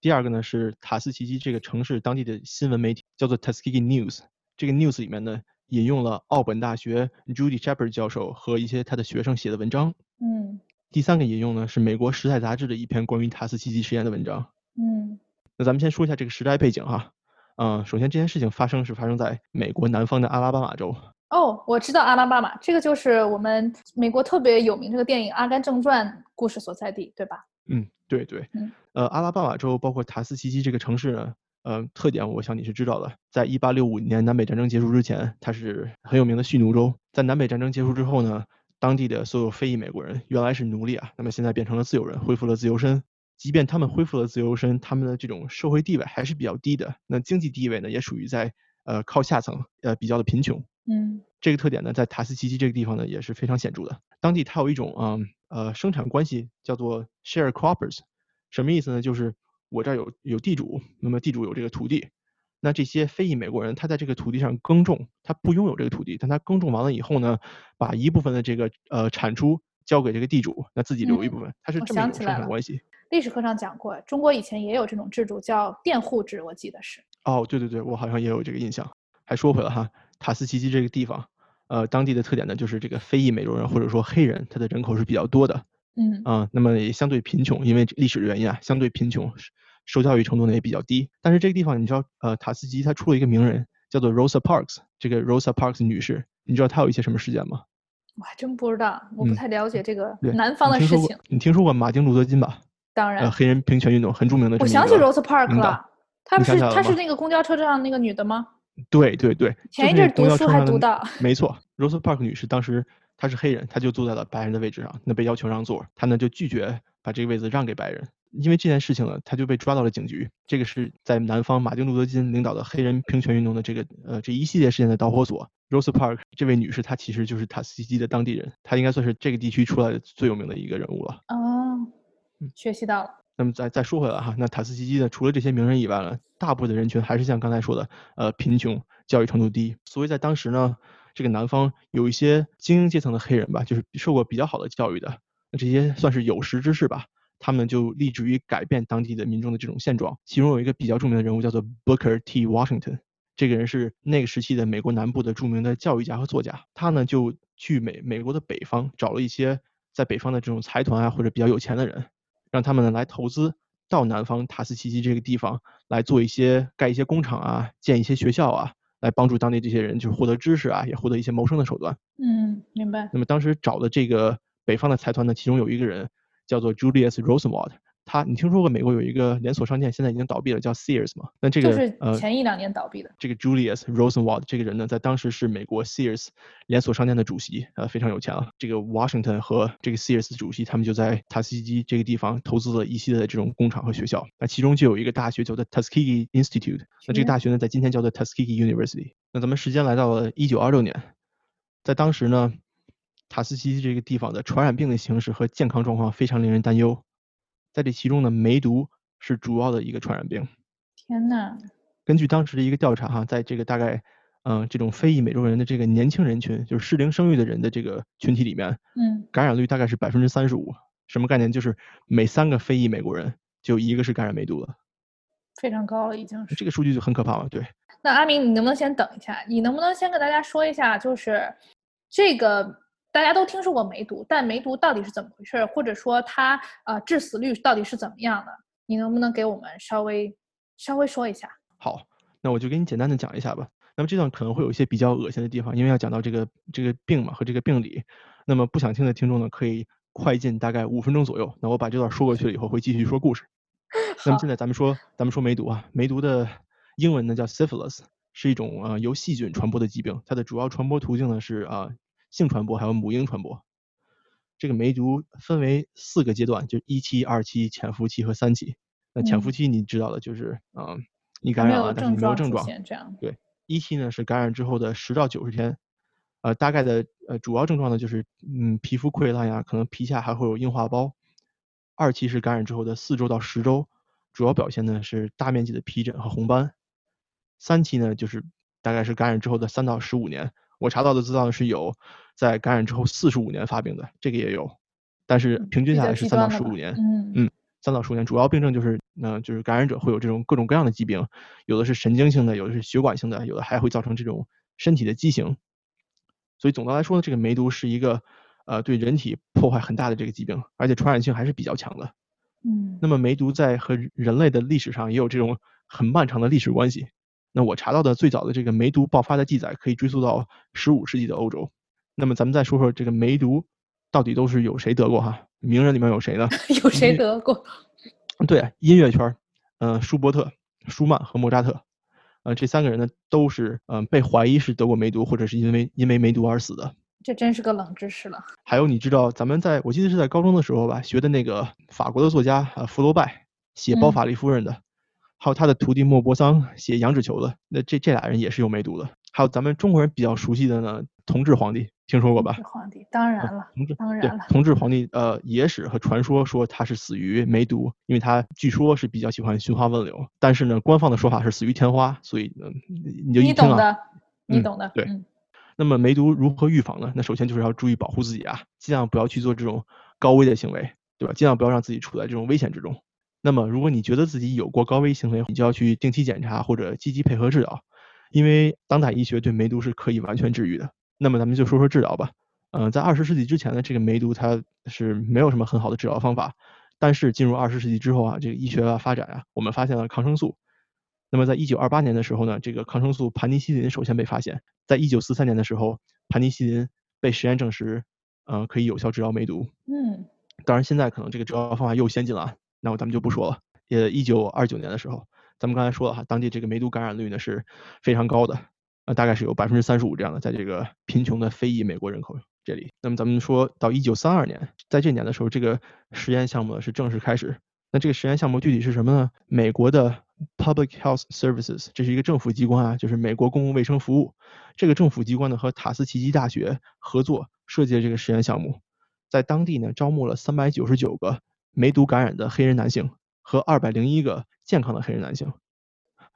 第二个呢是塔斯奇基这个城市当地的新闻媒体叫做 Tuskegee News，这个 news 里面呢引用了奥本大学 Judy Shepard 教授和一些他的学生写的文章。
嗯。
第三个引用呢是美国时代杂志的一篇关于塔斯奇基实验的文章。
嗯。
那咱们先说一下这个时代背景哈。嗯，首先这件事情发生是发生在美国南方的阿拉巴马州。
哦，我知道阿拉巴马，这个就是我们美国特别有名这个电影《阿甘正传》故事所在地，对吧？
嗯，对对，呃，阿拉巴马州包括塔斯奇基这个城市呢，呃，特点我想你是知道的，在一八六五年南北战争结束之前，它是很有名的蓄奴州。在南北战争结束之后呢，当地的所有非裔美国人原来是奴隶啊，那么现在变成了自由人，恢复了自由身。即便他们恢复了自由身，他们的这种社会地位还是比较低的。那经济地位呢，也属于在呃靠下层，呃比较的贫穷。
嗯，
这个特点呢，在塔斯奇基这个地方呢也是非常显著的。当地它有一种啊呃生产关系叫做 sharecroppers，什么意思呢？就是我这儿有有地主，那么地主有这个土地，那这些非裔美国人他在这个土地上耕种，他不拥有这个土地，但他耕种完了以后呢，把一部分的这个呃产出交给这个地主，那自己留一部分，他是这么一种生产关系。
历史课上讲过，中国以前也有这种制度，叫佃户制，我记得是。
哦，对对对，我好像也有这个印象。还说回来哈，塔斯奇基这个地方，呃，当地的特点呢，就是这个非裔美洲人或者说黑人，他的人口是比较多的。
嗯。
啊，那么也相对贫穷，因为历史的原因啊，相对贫穷，受教育程度呢也比较低。但是这个地方，你知道，呃，塔斯基他出了一个名人，叫做 Rosa Parks。这个 Rosa Parks 女士，你知道她有一些什么事件吗？
我还真不知道，我不太了解这个南方的事情。
你听说过马丁路德金吧？
当然，
黑人平权运动很著名的。
我想起 Rosa Parks 了，她是她是那个公交车上那个女的吗？
对对对，
前一阵读书还读到。
没错，Rosa Parks 女士当时她是黑人，他就坐在了白人的位置上，那被要求让座，他呢就拒绝把这个位子让给白人，因为这件事情呢，他就被抓到了警局。这个是在南方马丁路德金领导的黑人平权运动的这个呃这一系列事件的导火索。Rose Parks 这位女士，她其实就是塔斯基的当地人，她应该算是这个地区出来的最有名的一个人物了。
哦，学习到了。
那么再再说回来哈，那塔斯基基呢，除了这些名人以外呢，大部分的人群还是像刚才说的，呃，贫穷，教育程度低。所以在当时呢，这个南方有一些精英阶层的黑人吧，就是受过比较好的教育的，那这些算是有识之士吧，他们就立志于改变当地的民众的这种现状。其中有一个比较著名的人物叫做 Booker T. Washington，这个人是那个时期的美国南部的著名的教育家和作家。他呢就去美美国的北方找了一些在北方的这种财团啊或者比较有钱的人。让他们呢来投资到南方塔斯奇基这个地方来做一些盖一些工厂啊，建一些学校啊，来帮助当地这些人就是获得知识啊，也获得一些谋生的手段。
嗯，明白。
那么当时找的这个北方的财团呢，其中有一个人叫做 Julius Rosenwald。他，你听说过美国有一个连锁商店现在已经倒闭了，叫 Sears 吗？那这个
就是前一两年倒闭的。
这个 Julius Rosenwald 这个人呢，在当时是美国 Sears 连锁商店的主席，呃，非常有钱啊。这个 Washington 和这个 Sears 主席，他们就在塔斯基这个地方投资了一系列的这种工厂和学校。那其中就有一个大学叫做 Tuskegee Institute。那这个大学呢，在今天叫做 Tuskegee University。那咱们时间来到了1926年，在当时呢，塔斯基这个地方的传染病的形势和健康状况非常令人担忧。在这其中呢，梅毒是主要的一个传染病。
天呐！
根据当时的一个调查哈，在这个大概，嗯，这种非裔美洲人的这个年轻人群，就是适龄生育的人的这个群体里面，
嗯，
感染率大概是百分之三十五。什么概念？就是每三个非裔美国人就一个是感染梅毒的。
非常高了，已经是。
这个数据就很可怕了，对。
那阿明，你能不能先等一下？你能不能先跟大家说一下，就是这个？大家都听说过梅毒，但梅毒到底是怎么回事，或者说它呃致死率到底是怎么样的？你能不能给我们稍微稍微说一下？
好，那我就给你简单的讲一下吧。那么这段可能会有一些比较恶心的地方，因为要讲到这个这个病嘛和这个病理。那么不想听的听众呢，可以快进大概五分钟左右。那我把这段说过去了以后，会继续说故事。那么现在咱们说咱们说梅毒啊，梅毒的英文呢叫 syphilis，是一种呃由细菌传播的疾病，它的主要传播途径呢是啊。性传播还有母婴传播，这个梅毒分为四个阶段，就一期、二期、潜伏期和三期。那潜伏期你知道的，就是嗯，你感染了，但是你没有症状。
这样。
对，一期呢是感染之后的十到九十天，呃，大概的呃主要症状呢就是嗯皮肤溃烂呀，可能皮下还会有硬化包。二期是感染之后的四周到十周，主要表现呢是大面积的皮疹和红斑。三期呢就是大概是感染之后的三到十五年。我查到的资料是有在感染之后四十五年发病的，这个也有，但是平均下来是三到十五年。
嗯
嗯，三到十五年，主要病症就是，嗯，就是感染者会有这种各种各样的疾病，有的是神经性的，有的是血管性的，有的还会造成这种身体的畸形。所以总的来说呢，这个梅毒是一个呃对人体破坏很大的这个疾病，而且传染性还是比较强的。
嗯。
那么梅毒在和人类的历史上也有这种很漫长的历史关系。那我查到的最早的这个梅毒爆发的记载可以追溯到十五世纪的欧洲。那么咱们再说说这个梅毒到底都是有谁得过哈？名人里面有谁呢？
有谁得过？
对，音乐圈，嗯，舒伯特、舒曼和莫扎特，呃，这三个人呢都是嗯被怀疑是得过梅毒或者是因为因为梅毒而死的。
这真是个冷知识了。
还有，你知道咱们在我记得是在高中的时候吧，学的那个法国的作家啊，福楼拜写《包法利夫人》的，还有他的徒弟莫泊桑写《羊脂球》的，那这这俩人也是有梅毒的。还有咱们中国人比较熟悉的呢，同治皇帝听说过吧？
皇帝当然了，
同治
当然了。
同治皇帝呃，野史和传说说他是死于梅毒，因为他据说是比较喜欢寻花问柳，但是呢，官方的说法是死于天花，所以呢，你就一听
啊，你懂的，
对。那么梅毒如何预防呢？那首先就是要注意保护自己啊，尽量不要去做这种高危的行为，对吧？尽量不要让自己处在这种危险之中。那么如果你觉得自己有过高危行为，你就要去定期检查或者积极配合治疗，因为当代医学对梅毒是可以完全治愈的。那么咱们就说说治疗吧。嗯，在二十世纪之前呢，这个梅毒它是没有什么很好的治疗方法，但是进入二十世纪之后啊，这个医学发展啊，我们发现了抗生素。那么在一九二八年的时候呢，这个抗生素盘尼西林首先被发现。在一九四三年的时候，盘尼西林被实验证实，嗯，可以有效治疗梅毒。
嗯，
当然现在可能这个治疗方法又先进了，那我咱们就不说了。也一九二九年的时候，咱们刚才说了哈，当地这个梅毒感染率呢是非常高的，呃，大概是有百分之三十五这样的，在这个贫穷的非裔美国人口这里。那么咱们说到一九三二年，在这年的时候，这个实验项目呢是正式开始。那这个实验项目具体是什么呢？美国的。Public Health Services，这是一个政府机关啊，就是美国公共卫生服务。这个政府机关呢和塔斯奇基大学合作设计了这个实验项目，在当地呢招募了三百九十九个梅毒感染的黑人男性和二百零一个健康的黑人男性。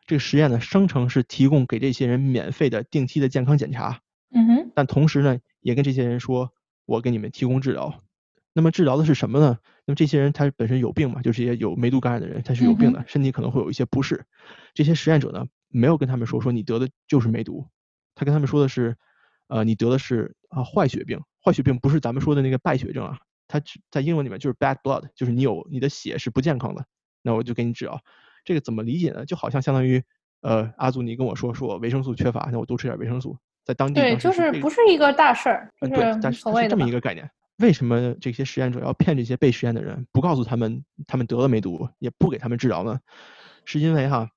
这个实验呢声称是提供给这些人免费的定期的健康检查，
嗯哼，
但同时呢也跟这些人说，我给你们提供治疗。那么治疗的是什么呢？那么这些人他本身有病嘛，就是些有梅毒感染的人，他是有病的，身体可能会有一些不适。这些实验者呢，没有跟他们说说你得的就是梅毒，他跟他们说的是，呃，你得的是啊坏血病，坏血病不是咱们说的那个败血症啊，它在英文里面就是 bad blood，就是你有你的血是不健康的，那我就给你治疗。这个怎么理解呢？就好像相当于，呃，阿祖你跟我说说我维生素缺乏，那我多吃点维生素，在当地
对，就是不是一个大事儿，
对，但是这么一个概念。为什么这些实验者要骗这些被实验的人，不告诉他们他们得了梅毒，也不给他们治疗呢？是因为哈，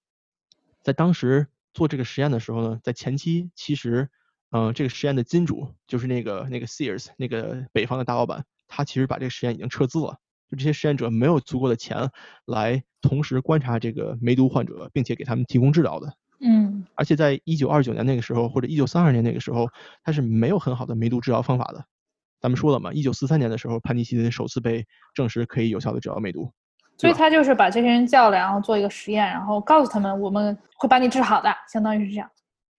在当时做这个实验的时候呢，在前期其实，嗯，这个实验的金主就是那个那个 Sears 那个北方的大老板，他其实把这个实验已经撤资了，就这些实验者没有足够的钱来同时观察这个梅毒患者，并且给他们提供治疗的。
嗯，
而且在一九二九年那个时候，或者一九三二年那个时候，他是没有很好的梅毒治疗方法的。咱们说了嘛，一九四三年的时候，盘尼西林首次被证实可以有效的治疗梅毒，
所以他就是把这些人叫来，然后做一个实验，然后告诉他们我们会把你治好的，相当于是这样。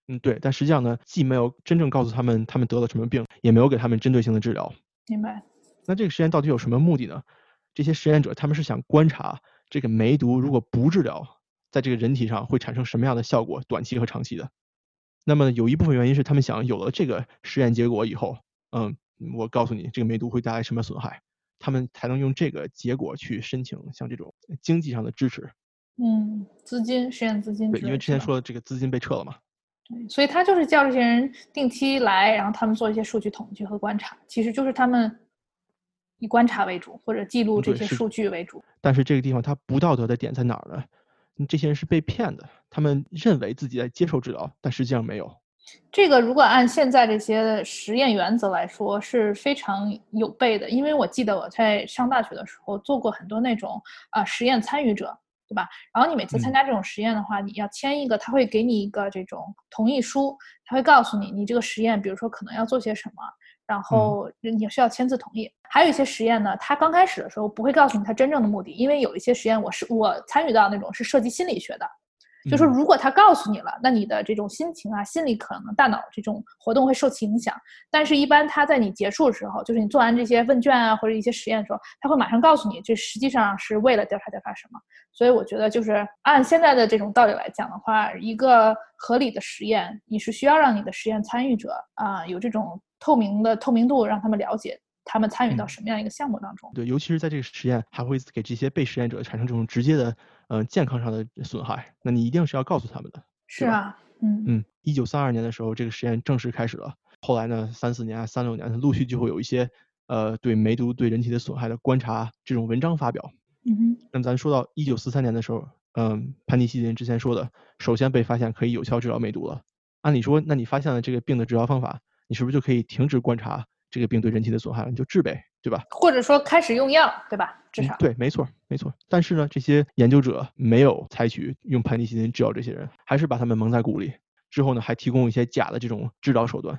嗯，对，但实际上呢，既没有真正告诉他们他们得了什么病，也没有给他们针对性的治疗。
明白。
那这个实验到底有什么目的呢？这些实验者他们是想观察这个梅毒如果不治疗，在这个人体上会产生什么样的效果，短期和长期的。那么有一部分原因是他们想有了这个实验结果以后，嗯。我告诉你，这个梅毒会带来什么损害，他们才能用这个结果去申请像这种经济上的支持。
嗯，资金实验资金。
对，因为之前说的这个资金被撤了嘛。
对，所以他就是叫这些人定期来，然后他们做一些数据统计和观察，其实就是他们以观察为主或者记录这些数据为主。
但是这个地方它不道德的点在哪儿呢？这些人是被骗的，他们认为自己在接受治疗，但实际上没有。
这个如果按现在这些实验原则来说是非常有悖的，因为我记得我在上大学的时候做过很多那种啊实验参与者，对吧？然后你每次参加这种实验的话，你要签一个，他会给你一个这种同意书，他会告诉你你这个实验，比如说可能要做些什么，然后你需要签字同意。还有一些实验呢，他刚开始的时候不会告诉你他真正的目的，因为有一些实验我是我参与到那种是涉及心理学的。就说如果他告诉你了，那你的这种心情啊、心理可能、大脑这种活动会受其影响。但是，一般他在你结束的时候，就是你做完这些问卷啊或者一些实验的时候，他会马上告诉你，这实际上是为了调查调查什么。所以，我觉得就是按现在的这种道理来讲的话，一个合理的实验，你是需要让你的实验参与者啊有这种透明的透明度，让他们了解。他们参与到什么样一个项目当中？
对，尤其是在这个实验还会给这些被实验者产生这种直接的，嗯，健康上的损害，那你一定是要告诉他们的。
是啊，嗯
嗯。一九三二年的时候，这个实验正式开始了。后来呢，三四年、三六年，陆续就会有一些，呃，对梅毒对人体的损害的观察这种文章发表。
嗯哼。
那么咱说到一九四三年的时候，嗯，潘尼西林之前说的，首先被发现可以有效治疗梅毒了。按理说，那你发现了这个病的治疗方法，你是不是就可以停止观察这个病对人体的损害了？你就治呗，对吧？
或者说开始用药，对吧？至少
对，没错，没错。但是呢，这些研究者没有采取用盘尼西林治疗这些人，还是把他们蒙在鼓里。之后呢，还提供一些假的这种治疗手段。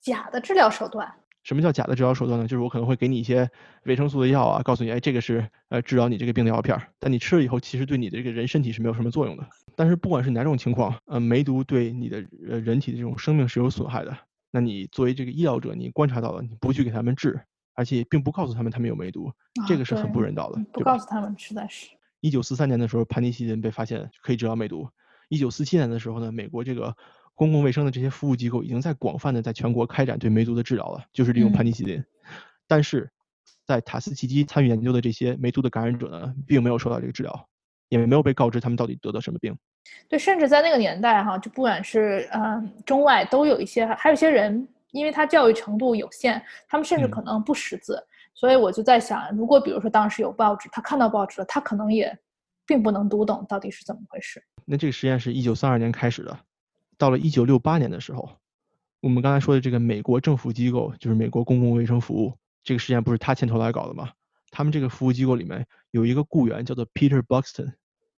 假的治疗手段？
什么叫假的治疗手段呢？就是我可能会给你一些维生素的药啊，告诉你，哎，这个是呃治疗你这个病的药片儿。但你吃了以后，其实对你的这个人身体是没有什么作用的。但是不管是哪种情况，呃，梅毒对你的呃人体的这种生命是有损害的。那你作为这个医疗者，你观察到了，你不去给他们治，而且并不告诉他们他们有梅毒，这个是很不人道的。
不告诉他们，实在是。
一九四三年的时候，盘尼西林被发现可以治疗梅毒。一九四七年的时候呢，美国这个公共卫生的这些服务机构已经在广泛的在全国开展对梅毒的治疗了，就是利用盘尼西林。但是在塔斯奇基参与研究的这些梅毒的感染者呢，并没有受到这个治疗，也没有被告知他们到底得的什么病。
对，甚至在那个年代哈，就不管是嗯中外，都有一些，还有一些人，因为他教育程度有限，他们甚至可能不识字。所以我就在想，如果比如说当时有报纸，他看到报纸了，他可能也并不能读懂到底是怎么回事。
那这个实验是一九三二年开始的，到了一九六八年的时候，我们刚才说的这个美国政府机构，就是美国公共卫生服务，这个实验不是他牵头来搞的吗？他们这个服务机构里面有一个雇员叫做 Peter Buxton，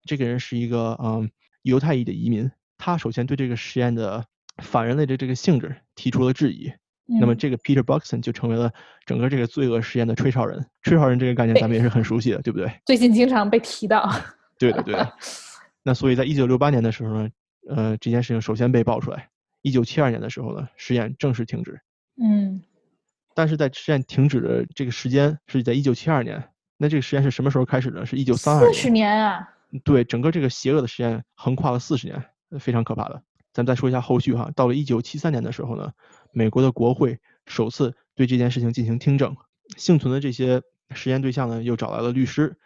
这个人是一个嗯。犹太裔的移民，他首先对这个实验的反人类的这个性质提出了质疑。那么这个 Peter Buxton 就成为了整个这个罪恶实验的吹哨人。吹哨人这个概念咱们也是很熟悉的，对不对？
最近经常被提到。
对的，对的。那所以在一九六八年的时候呢，呃，这件事情首先被爆出来。一九七二年的时候呢，实验正式停止。
嗯。
但是在实验停止的这个时间是在一九七二年。那这个实验是什么时候开始的？是一九三二年。
四十年啊。
对整个这个邪恶的实验横跨了四十年，非常可怕的。咱们再说一下后续哈，到了一九七三年的时候呢，美国的国会首次对这件事情进行听证，幸存的这些实验对象呢，又找来了律师，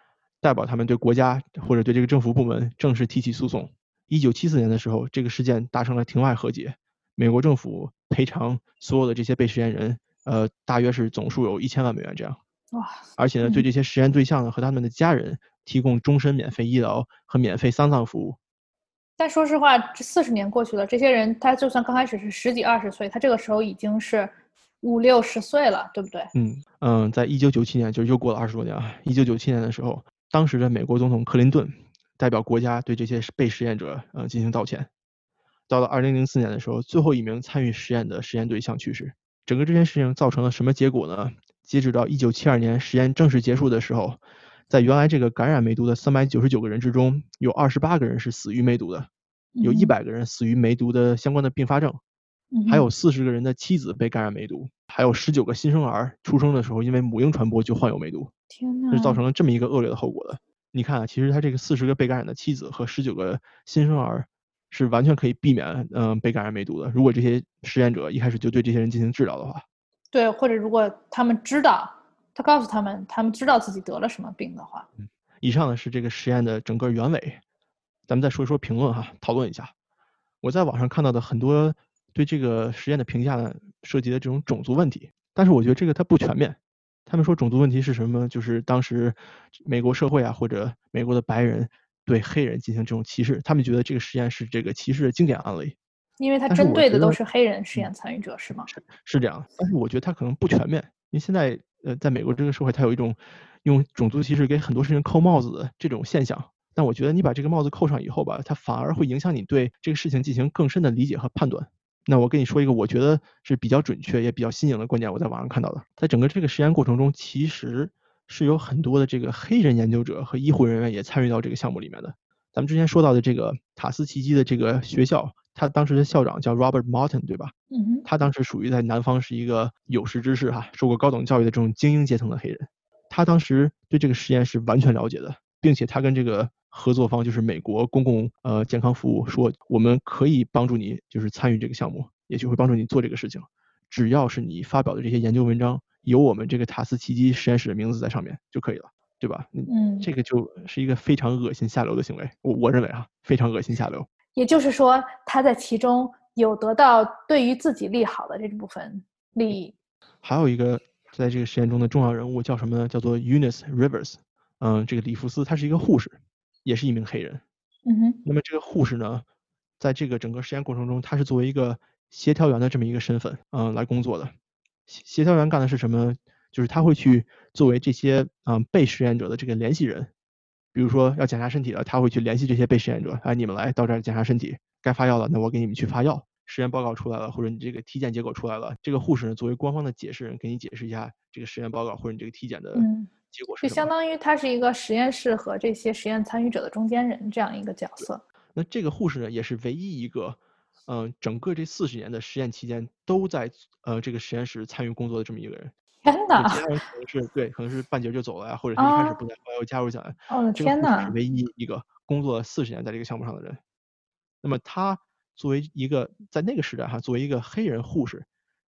代表他们对国家或者对这个政府部门正式提起诉讼。一九七四年的时候，这个事件达成了庭外和解，美国政府赔偿所有的这些被实验人，呃，大约是总数有一千万美元这样。
哇！
而且呢，对这些实验对象呢和他们的家人。提供终身免费医疗和免费丧葬服务，
但说实话，这四十年过去了，这些人他就算刚开始是十几二十岁，他这个时候已经是五六十岁了，对不对？
嗯嗯，在一九九七年，就又过了二十多年啊。一九九七年的时候，当时的美国总统克林顿代表国家对这些被实验者呃进行道歉。到了二零零四年的时候，最后一名参与实验的实验对象去世。整个这件事情造成了什么结果呢？截止到一九七二年实验正式结束的时候。在原来这个感染梅毒的三百九十九个人之中，有二十八个人是死于梅毒的，有一百个人死于梅毒的相关的并发症，还有四十个人的妻子被感染梅毒，还有十九个新生儿出生的时候因为母婴传播就患有梅毒，
天呐，
是造成了这么一个恶劣的后果的。你看啊，其实他这个四十个被感染的妻子和十九个新生儿是完全可以避免嗯被感染梅毒的，如果这些实验者一开始就对这些人进行治疗的话。
对，或者如果他们知道。他告诉他们，他们知道自己得了什么病的话。
嗯，以上呢是这个实验的整个原委，咱们再说一说评论哈，讨论一下。我在网上看到的很多对这个实验的评价呢，涉及的这种种族问题，但是我觉得这个它不全面。他们说种族问题是什么？就是当时美国社会啊，或者美国的白人对黑人进行这种歧视，他们觉得这个实验是这个歧视的经典案例。
因为他针对的都是黑人实验参与者，是吗？
是是这样，但是我觉得他可能不全面，因为现在。呃，在美国这个社会，它有一种用种族歧视给很多事情扣帽子的这种现象。但我觉得你把这个帽子扣上以后吧，它反而会影响你对这个事情进行更深的理解和判断。那我跟你说一个我觉得是比较准确也比较新颖的观点，我在网上看到的。在整个这个实验过程中，其实是有很多的这个黑人研究者和医护人员也参与到这个项目里面的。咱们之前说到的这个塔斯奇基的这个学校。他当时的校长叫 Robert Martin，对吧？
嗯哼。
他当时属于在南方是一个有识之士哈，受过高等教育的这种精英阶层的黑人。他当时对这个实验是完全了解的，并且他跟这个合作方就是美国公共呃健康服务说，我们可以帮助你就是参与这个项目，也许会帮助你做这个事情，只要是你发表的这些研究文章有我们这个塔斯奇基实验室的名字在上面就可以了，对吧？
嗯。
这个就是一个非常恶心下流的行为，我我认为啊，非常恶心下流。
也就是说，他在其中有得到对于自己利好的这部分利益。
还有一个在这个实验中的重要人物叫什么呢？叫做 Eunice Rivers。嗯，这个里弗斯，他是一个护士，也是一名黑人。
嗯哼。
那么这个护士呢，在这个整个实验过程中，他是作为一个协调员的这么一个身份，嗯，来工作的。协协调员干的是什么？就是他会去作为这些嗯被实验者的这个联系人，比如说要检查身体了，他会去联系这些被实验者，哎，你们来到这儿检查身体，该发药了，那我给你们去发药。实验报告出来了，或者你这个体检结果出来了，这个护士呢作为官方的解释人，给你解释一下这个实验报告或者你这个体检的结果是什
么。就相当于他是一个实验室和这些实验参与者的中间人这样一个角色。
那这个护士呢，也是唯一一个，嗯，整个这四十年的实验期间都在呃这个实验室参与工作的这么一个人。
天哪！
其他人可能是对，可能是半截就走了呀，或者是一开始不在，后来又加入进来。
哦，天哪！
是唯一一个工作了四十年在这个项目上的人。那么他。作为一个在那个时代哈，作为一个黑人护士，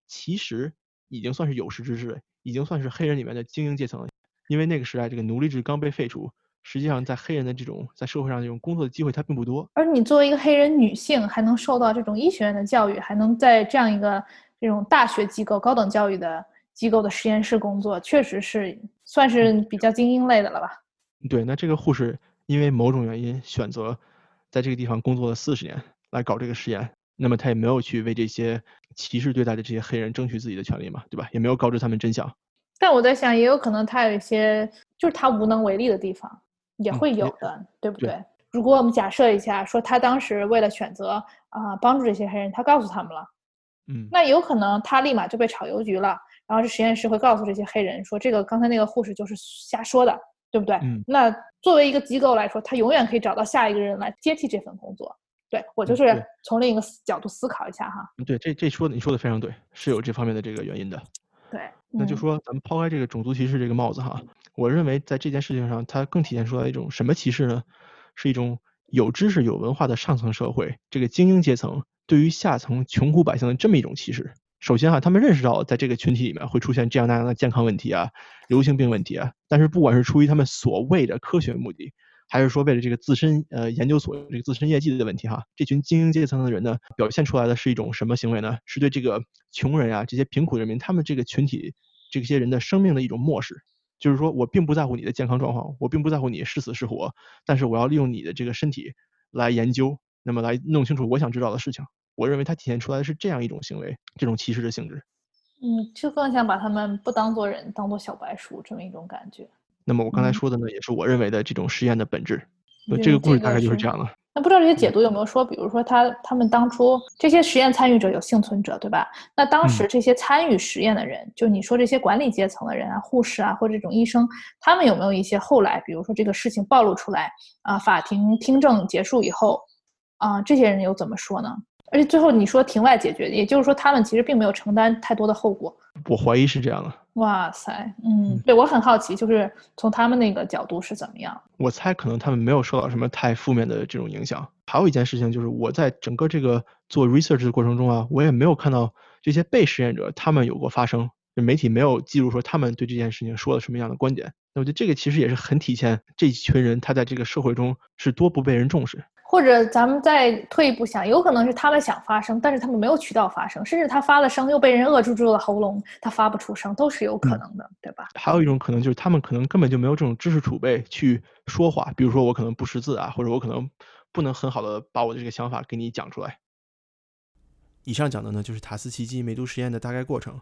其实已经算是有识之士了，已经算是黑人里面的精英阶层了。因为那个时代这个奴隶制刚被废除，实际上在黑人的这种在社会上这种工作的机会它并不多。
而你作为一个黑人女性，还能受到这种医学院的教育，还能在这样一个这种大学机构、高等教育的机构的实验室工作，确实是算是比较精英类的了吧？
对，那这个护士因为某种原因选择在这个地方工作了四十年。来搞这个实验，那么他也没有去为这些歧视对待的这些黑人争取自己的权利嘛，对吧？也没有告知他们真相。
但我在想，也有可能他有一些就是他无能为力的地方，也会有的，对不对？如果我们假设一下，说他当时为了选择啊帮助这些黑人，他告诉他们了，
嗯，
那有可能他立马就被炒邮局了，然后这实验室会告诉这些黑人说，这个刚才那个护士就是瞎说的，对不对？
嗯，
那作为一个机构来说，他永远可以找到下一个人来接替这份工作。对我就是从另一个角度思考一下哈。
对，这这说的你说的非常对，是有这方面的这个原因的。
对，
那就说咱们抛开这个种族歧视这个帽子哈，我认为在这件事情上，它更体现出来一种什么歧视呢？是一种有知识、有文化的上层社会，这个精英阶层对于下层穷苦百姓的这么一种歧视。首先哈，他们认识到在这个群体里面会出现这样那样的健康问题啊、流行病问题啊，但是不管是出于他们所谓的科学目的。还是说为了这个自身呃研究所这个自身业绩的问题哈，这群精英阶层的人呢，表现出来的是一种什么行为呢？是对这个穷人啊这些贫苦人民他们这个群体这些人的生命的一种漠视，就是说我并不在乎你的健康状况，我并不在乎你是死是活，但是我要利用你的这个身体来研究，那么来弄清楚我想知道的事情。我认为它体现出来的是这样一种行为，这种歧视的性质。
嗯，就更想把他们不当做人，当做小白鼠这么一种感觉。
那么我刚才说的呢，也是我认为的这种实验的本质。这个故事大概就是这样了。
那不知道这些解读有没有说，比如说他他们当初这些实验参与者有幸存者，对吧？那当时这些参与实验的人，就你说这些管理阶层的人啊，护士啊，或者这种医生，他们有没有一些后来，比如说这个事情暴露出来啊，法庭听证结束以后，啊，这些人又怎么说呢？而且最后你说庭外解决，也就是说他们其实并没有承担太多的后果。
我怀疑是这样的。
哇塞，嗯，对我很好奇，就是从他们那个角度是怎么样？
我猜可能他们没有受到什么太负面的这种影响。还有一件事情就是，我在整个这个做 research 的过程中啊，我也没有看到这些被实验者他们有过发声，媒体没有记录说他们对这件事情说了什么样的观点。那我觉得这个其实也是很体现这一群人他在这个社会中是多不被人重视。
或者咱们再退一步想，有可能是他们想发声，但是他们没有渠道发声，甚至他发了声又被人扼住住了喉咙，他发不出声，都是有可能的，对吧？
还有一种可能就是他们可能根本就没有这种知识储备去说话，比如说我可能不识字啊，或者我可能不能很好的把我的这个想法给你讲出来。以上讲的呢就是塔斯奇基梅毒实验的大概过程，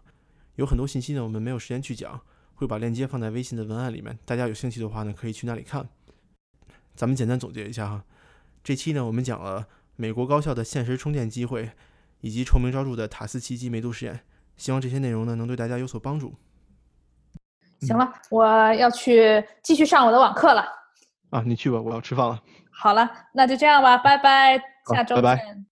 有很多信息呢我们没有时间去讲，会把链接放在微信的文案里面，大家有兴趣的话呢可以去那里看。咱们简单总结一下哈。这期呢，我们讲了美国高校的现实充电机会，以及臭名昭著的塔斯奇基梅毒实验。希望这些内容呢，能对大家有所帮助。
行了，我要去继续上我的网课了。
啊，你去吧，我要吃饭了。
好了，那就这样吧，拜拜，下周
见。